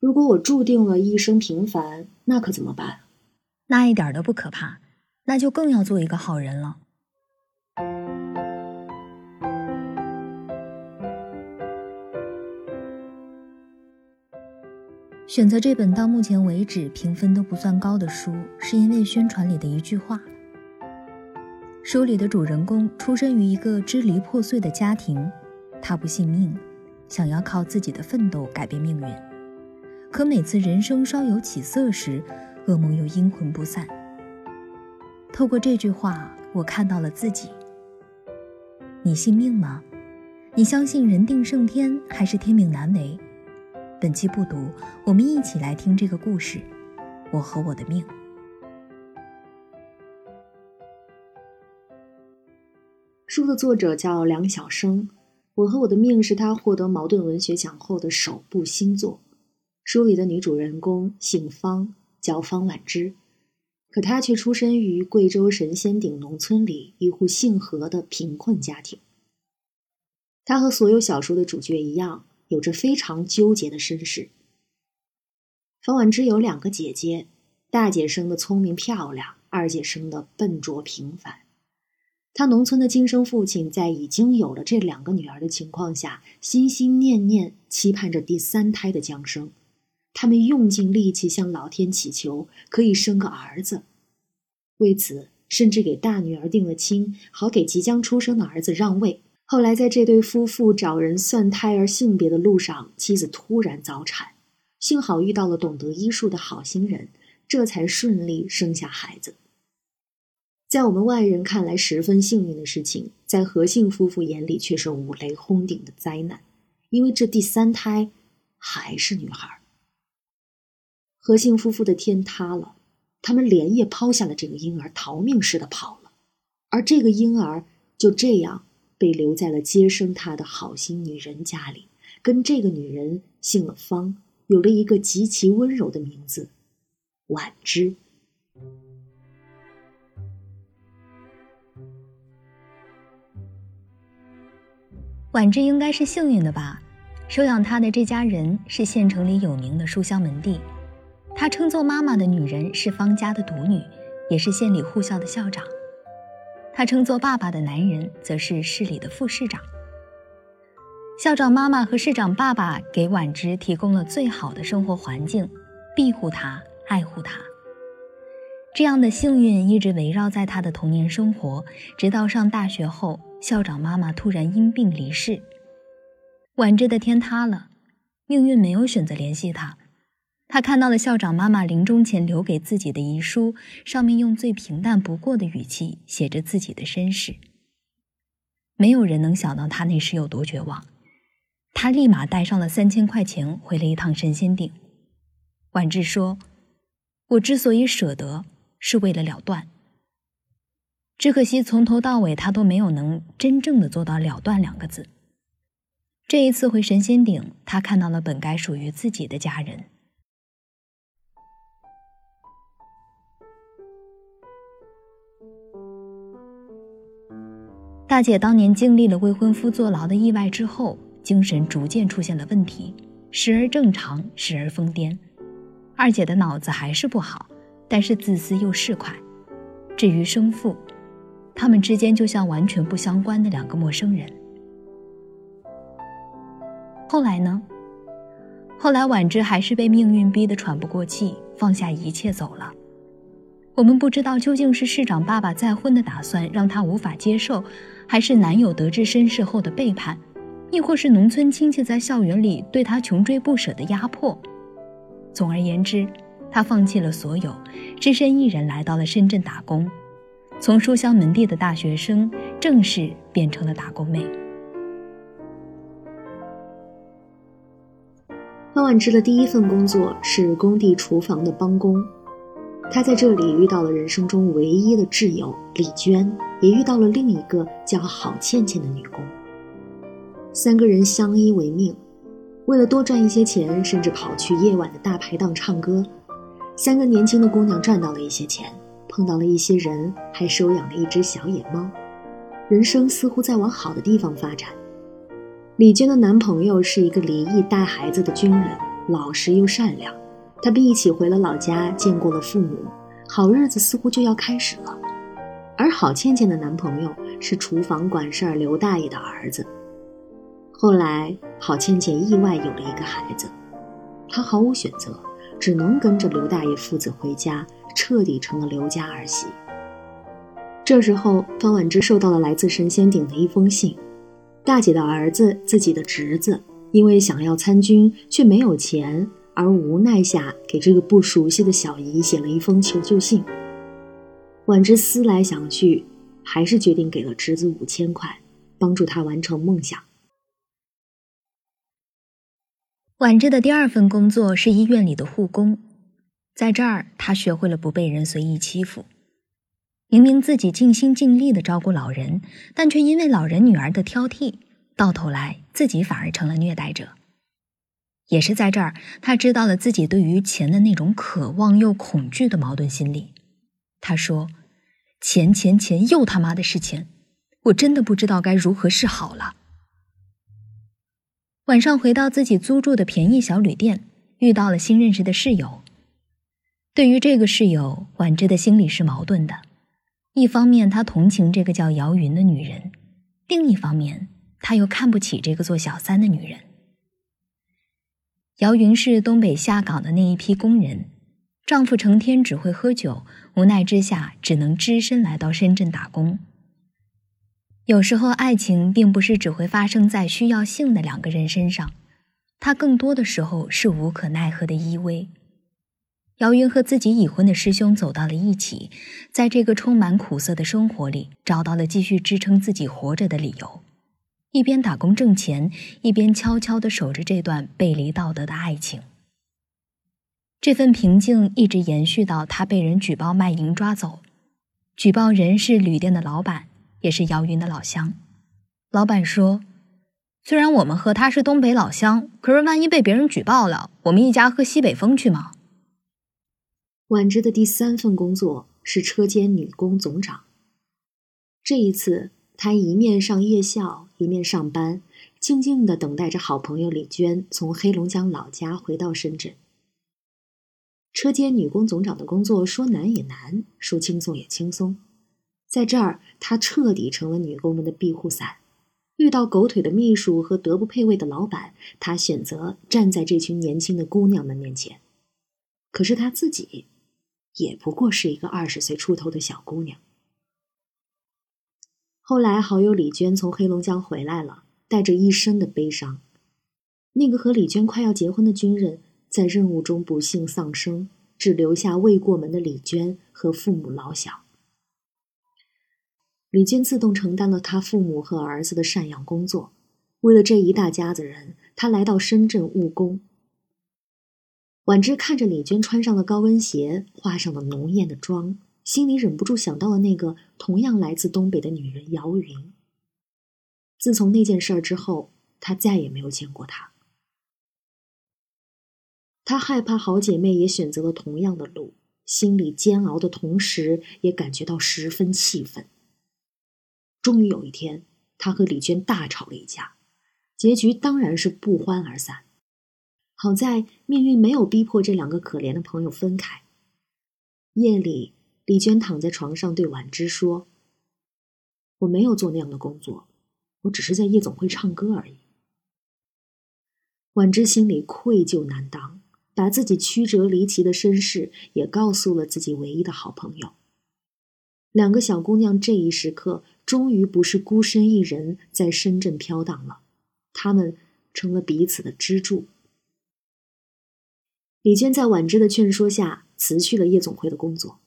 如果我注定了一生平凡，那可怎么办？那一点都不可怕，那就更要做一个好人了。选择这本到目前为止评分都不算高的书，是因为宣传里的一句话。书里的主人公出生于一个支离破碎的家庭，他不信命，想要靠自己的奋斗改变命运。可每次人生稍有起色时，噩梦又阴魂不散。透过这句话，我看到了自己。你信命吗？你相信人定胜天，还是天命难违？本期不读，我们一起来听这个故事。我和我的命。书的作者叫梁晓声，《我和我的命》是他获得茅盾文学奖后的首部新作。书里的女主人公姓方，叫方婉之，可她却出身于贵州神仙顶农村里一户姓何的贫困家庭。她和所有小说的主角一样，有着非常纠结的身世。方婉之有两个姐姐，大姐生的聪明漂亮，二姐生的笨拙平凡。她农村的亲生父亲在已经有了这两个女儿的情况下，心心念念期盼着第三胎的降生。他们用尽力气向老天祈求，可以生个儿子。为此，甚至给大女儿定了亲，好给即将出生的儿子让位。后来，在这对夫妇找人算胎儿性别的路上，妻子突然早产，幸好遇到了懂得医术的好心人，这才顺利生下孩子。在我们外人看来十分幸运的事情，在何姓夫妇眼里却是五雷轰顶的灾难，因为这第三胎还是女孩。何姓夫妇的天塌了，他们连夜抛下了这个婴儿，逃命似的跑了，而这个婴儿就这样被留在了接生他的好心女人家里，跟这个女人姓了方，有了一个极其温柔的名字——婉之。婉之应该是幸运的吧，收养她的这家人是县城里有名的书香门第。她称作妈妈的女人是方家的独女，也是县里护校的校长。她称作爸爸的男人则是市里的副市长。校长妈妈和市长爸爸给婉之提供了最好的生活环境，庇护她，爱护她。这样的幸运一直围绕在她的童年生活，直到上大学后，校长妈妈突然因病离世，婉之的天塌了，命运没有选择联系她。他看到了校长妈妈临终前留给自己的遗书，上面用最平淡不过的语气写着自己的身世。没有人能想到他那时有多绝望。他立马带上了三千块钱回了一趟神仙顶。婉之说：“我之所以舍得，是为了了断。只可惜从头到尾他都没有能真正的做到了断两个字。这一次回神仙顶，他看到了本该属于自己的家人。”大姐当年经历了未婚夫坐牢的意外之后，精神逐渐出现了问题，时而正常，时而疯癫。二姐的脑子还是不好，但是自私又市侩。至于生父，他们之间就像完全不相关的两个陌生人。后来呢？后来婉之还是被命运逼得喘不过气，放下一切走了。我们不知道究竟是市长爸爸再婚的打算让她无法接受。还是男友得知身世后的背叛，亦或是农村亲戚在校园里对她穷追不舍的压迫。总而言之，她放弃了所有，只身一人来到了深圳打工，从书香门第的大学生正式变成了打工妹。方婉之的第一份工作是工地厨房的帮工。他在这里遇到了人生中唯一的挚友李娟，也遇到了另一个叫郝倩倩的女工。三个人相依为命，为了多赚一些钱，甚至跑去夜晚的大排档唱歌。三个年轻的姑娘赚到了一些钱，碰到了一些人，还收养了一只小野猫，人生似乎在往好的地方发展。李娟的男朋友是一个离异带孩子的军人，老实又善良。他们一起回了老家，见过了父母，好日子似乎就要开始了。而郝倩倩的男朋友是厨房管事儿刘大爷的儿子。后来，郝倩倩意外有了一个孩子，她毫无选择，只能跟着刘大爷父子回家，彻底成了刘家儿媳。这时候，方婉芝收到了来自神仙顶的一封信，大姐的儿子，自己的侄子，因为想要参军却没有钱。而无奈下，给这个不熟悉的小姨写了一封求救信。婉之思来想去，还是决定给了侄子五千块，帮助他完成梦想。婉之的第二份工作是医院里的护工，在这儿，她学会了不被人随意欺负。明明自己尽心尽力的照顾老人，但却因为老人女儿的挑剔，到头来自己反而成了虐待者。也是在这儿，他知道了自己对于钱的那种渴望又恐惧的矛盾心理。他说：“钱钱钱，又他妈的是钱，我真的不知道该如何是好了。”晚上回到自己租住的便宜小旅店，遇到了新认识的室友。对于这个室友，婉芝的心里是矛盾的。一方面，他同情这个叫姚云的女人；另一方面，他又看不起这个做小三的女人。姚云是东北下岗的那一批工人，丈夫成天只会喝酒，无奈之下只能只身来到深圳打工。有时候，爱情并不是只会发生在需要性的两个人身上，它更多的时候是无可奈何的依偎。姚云和自己已婚的师兄走到了一起，在这个充满苦涩的生活里，找到了继续支撑自己活着的理由。一边打工挣钱，一边悄悄地守着这段背离道德的爱情。这份平静一直延续到他被人举报卖淫抓走。举报人是旅店的老板，也是姚云的老乡。老板说：“虽然我们和他是东北老乡，可是万一被别人举报了，我们一家喝西北风去吗？”婉芝的第三份工作是车间女工总长。这一次。他一面上夜校，一面上班，静静的等待着好朋友李娟从黑龙江老家回到深圳。车间女工总长的工作说难也难，说轻松也轻松，在这儿，她彻底成了女工们的庇护伞。遇到狗腿的秘书和德不配位的老板，她选择站在这群年轻的姑娘们面前。可是她自己，也不过是一个二十岁出头的小姑娘。后来，好友李娟从黑龙江回来了，带着一身的悲伤。那个和李娟快要结婚的军人，在任务中不幸丧生，只留下未过门的李娟和父母老小。李娟自动承担了他父母和儿子的赡养工作。为了这一大家子人，他来到深圳务工。婉芝看着李娟穿上了高跟鞋，化上了浓艳的妆。心里忍不住想到了那个同样来自东北的女人姚云。自从那件事儿之后，他再也没有见过她。他害怕好姐妹也选择了同样的路，心里煎熬的同时，也感觉到十分气愤。终于有一天，他和李娟大吵了一架，结局当然是不欢而散。好在命运没有逼迫这两个可怜的朋友分开。夜里。李娟躺在床上对婉芝说：“我没有做那样的工作，我只是在夜总会唱歌而已。”婉芝心里愧疚难当，把自己曲折离奇的身世也告诉了自己唯一的好朋友。两个小姑娘这一时刻终于不是孤身一人在深圳飘荡了，她们成了彼此的支柱。李娟在婉芝的劝说下辞去了夜总会的工作。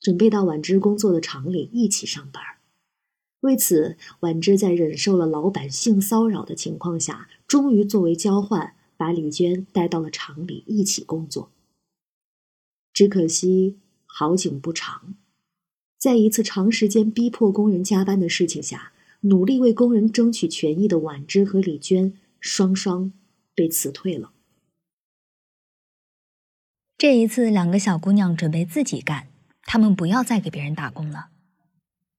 准备到婉芝工作的厂里一起上班。为此，婉芝在忍受了老板性骚扰的情况下，终于作为交换，把李娟带到了厂里一起工作。只可惜好景不长，在一次长时间逼迫工人加班的事情下，努力为工人争取权益的婉芝和李娟双双被辞退了。这一次，两个小姑娘准备自己干。他们不要再给别人打工了，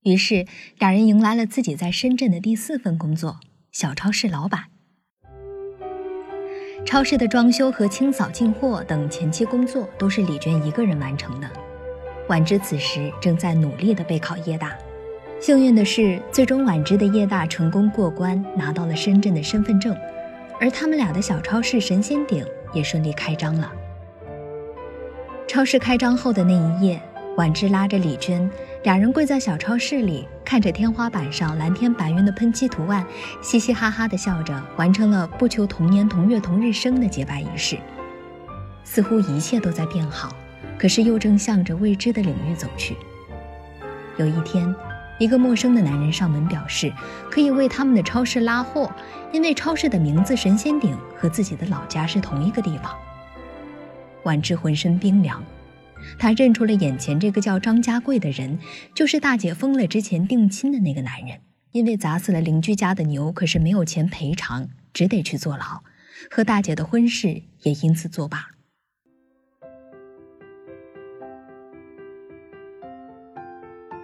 于是两人迎来了自己在深圳的第四份工作——小超市老板。超市的装修和清扫进货等前期工作都是李娟一个人完成的。婉之此时正在努力地备考夜大。幸运的是，最终婉之的夜大成功过关，拿到了深圳的身份证，而他们俩的小超市神仙顶也顺利开张了。超市开张后的那一夜，婉芝拉着李娟，俩人跪在小超市里，看着天花板上蓝天白云的喷漆图案，嘻嘻哈哈地笑着，完成了不求同年同月同日生的结拜仪式。似乎一切都在变好，可是又正向着未知的领域走去。有一天，一个陌生的男人上门表示，可以为他们的超市拉货，因为超市的名字“神仙顶”和自己的老家是同一个地方。婉芝浑身冰凉，他认出了眼前这个叫张家贵的人，就是大姐疯了之前定亲的那个男人。因为砸死了邻居家的牛，可是没有钱赔偿，只得去坐牢，和大姐的婚事也因此作罢。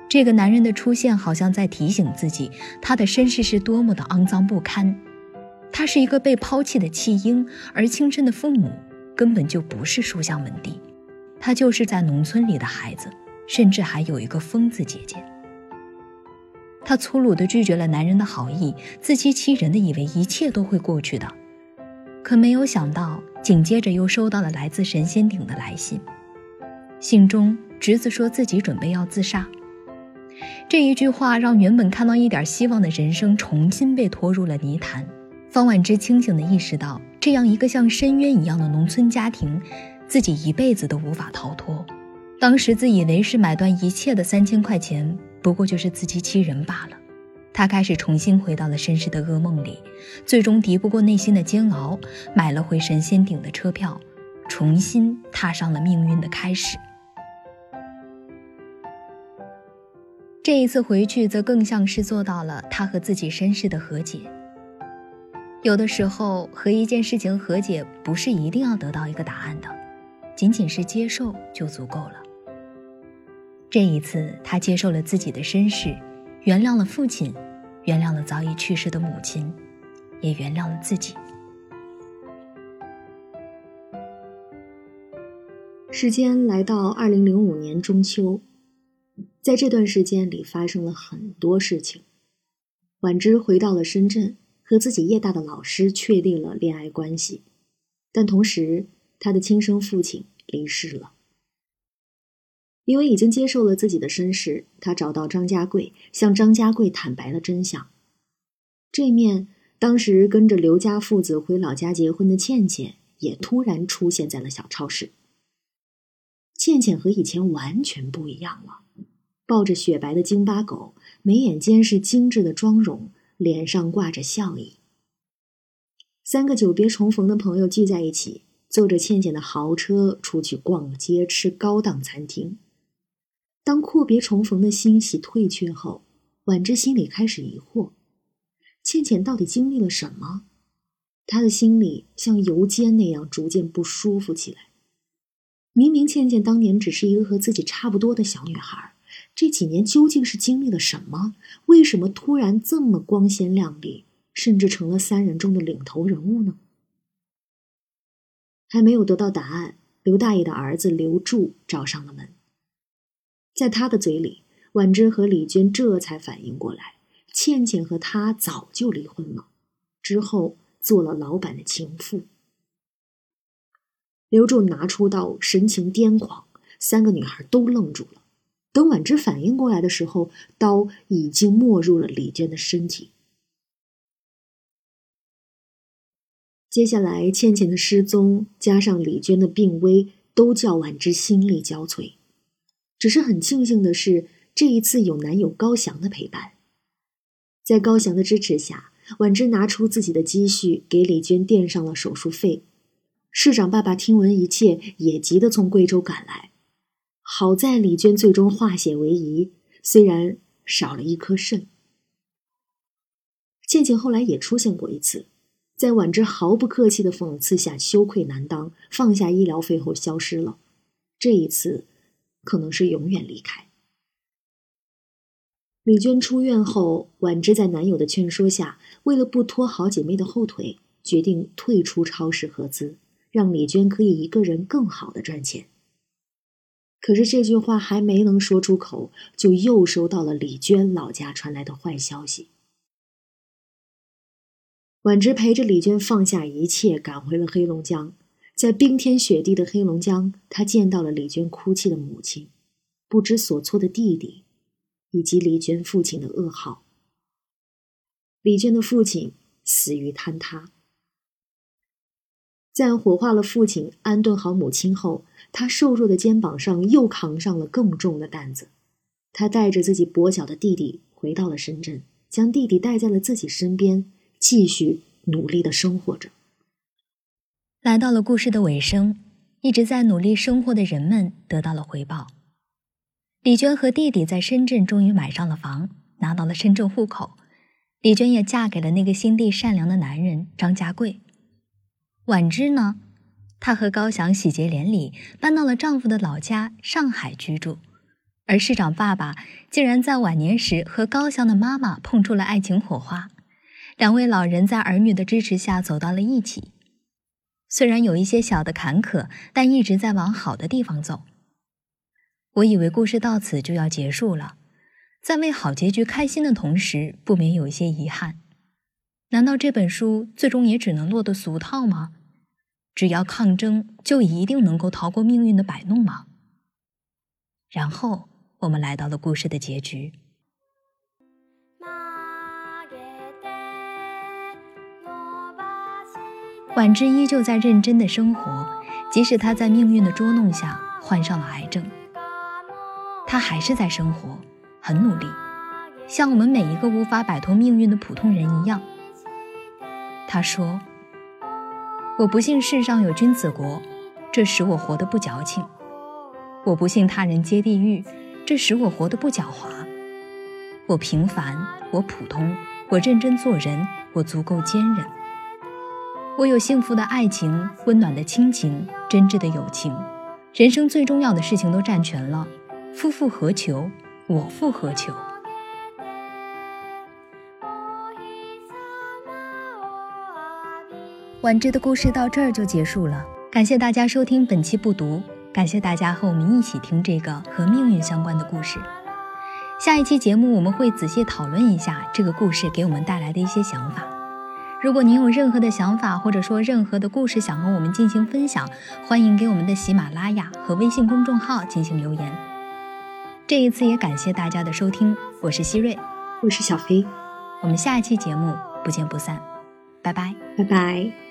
这个男人的出现，好像在提醒自己，他的身世是多么的肮脏不堪。他是一个被抛弃的弃婴，而亲生的父母。根本就不是书香门第，他就是在农村里的孩子，甚至还有一个疯子姐姐。他粗鲁地拒绝了男人的好意，自欺欺人的以为一切都会过去的，可没有想到，紧接着又收到了来自神仙顶的来信。信中，侄子说自己准备要自杀。这一句话让原本看到一点希望的人生重新被拖入了泥潭。方婉之清醒地意识到。这样一个像深渊一样的农村家庭，自己一辈子都无法逃脱。当时自以为是买断一切的三千块钱，不过就是自欺欺人罢了。他开始重新回到了绅士的噩梦里，最终敌不过内心的煎熬，买了回神仙顶的车票，重新踏上了命运的开始。这一次回去，则更像是做到了他和自己身世的和解。有的时候和一件事情和解，不是一定要得到一个答案的，仅仅是接受就足够了。这一次，他接受了自己的身世，原谅了父亲，原谅了早已去世的母亲，也原谅了自己。时间来到二零零五年中秋，在这段时间里发生了很多事情。婉之回到了深圳。和自己夜大的老师确定了恋爱关系，但同时他的亲生父亲离世了。因为已经接受了自己的身世，他找到张家贵，向张家贵坦白了真相。这面，当时跟着刘家父子回老家结婚的倩倩也突然出现在了小超市。倩倩和以前完全不一样了，抱着雪白的京巴狗，眉眼间是精致的妆容。脸上挂着笑意。三个久别重逢的朋友聚在一起，坐着倩倩的豪车出去逛街、吃高档餐厅。当阔别重逢的欣喜退却后，婉之心里开始疑惑：倩倩到底经历了什么？她的心里像油煎那样逐渐不舒服起来。明明倩倩当年只是一个和自己差不多的小女孩。这几年究竟是经历了什么？为什么突然这么光鲜亮丽，甚至成了三人中的领头人物呢？还没有得到答案，刘大爷的儿子刘柱找上了门。在他的嘴里，婉芝和李娟这才反应过来，倩倩和他早就离婚了，之后做了老板的情妇。刘柱拿出刀，神情癫狂，三个女孩都愣住了。等婉之反应过来的时候，刀已经没入了李娟的身体。接下来，倩倩的失踪加上李娟的病危，都叫婉之心力交瘁。只是很庆幸的是，这一次有男友高翔的陪伴。在高翔的支持下，婉之拿出自己的积蓄给李娟垫上了手术费。市长爸爸听闻一切，也急得从贵州赶来。好在李娟最终化险为夷，虽然少了一颗肾。倩倩后来也出现过一次，在婉之毫不客气的讽刺下，羞愧难当，放下医疗费后消失了。这一次，可能是永远离开。李娟出院后，婉之在男友的劝说下，为了不拖好姐妹的后腿，决定退出超市合资，让李娟可以一个人更好的赚钱。可是这句话还没能说出口，就又收到了李娟老家传来的坏消息。婉芝陪着李娟放下一切，赶回了黑龙江。在冰天雪地的黑龙江，她见到了李娟哭泣的母亲，不知所措的弟弟，以及李娟父亲的噩耗。李娟的父亲死于坍塌。在火化了父亲、安顿好母亲后，他瘦弱的肩膀上又扛上了更重的担子。他带着自己跛脚的弟弟回到了深圳，将弟弟带在了自己身边，继续努力的生活着。来到了故事的尾声，一直在努力生活的人们得到了回报。李娟和弟弟在深圳终于买上了房，拿到了深圳户口。李娟也嫁给了那个心地善良的男人张家贵。婉芝呢，她和高翔喜结连理，搬到了丈夫的老家上海居住。而市长爸爸竟然在晚年时和高翔的妈妈碰出了爱情火花，两位老人在儿女的支持下走到了一起。虽然有一些小的坎坷，但一直在往好的地方走。我以为故事到此就要结束了，在为好结局开心的同时，不免有一些遗憾。难道这本书最终也只能落得俗套吗？只要抗争，就一定能够逃过命运的摆弄吗？然后我们来到了故事的结局。婉芝依旧在认真的生活，即使她在命运的捉弄下患上了癌症，她还是在生活，很努力，像我们每一个无法摆脱命运的普通人一样。她说：“我不信世上有君子国，这使我活得不矫情；我不信他人皆地狱，这使我活得不狡猾。我平凡，我普通，我认真做人，我足够坚韧。”我有幸福的爱情，温暖的亲情，真挚的友情，人生最重要的事情都占全了。夫复何求？我复何求？婉芝的故事到这儿就结束了。感谢大家收听本期不读，感谢大家和我们一起听这个和命运相关的故事。下一期节目我们会仔细讨论一下这个故事给我们带来的一些想法。如果您有任何的想法，或者说任何的故事想和我们进行分享，欢迎给我们的喜马拉雅和微信公众号进行留言。这一次也感谢大家的收听，我是希瑞，我是小飞，我们下一期节目不见不散，拜拜，拜拜。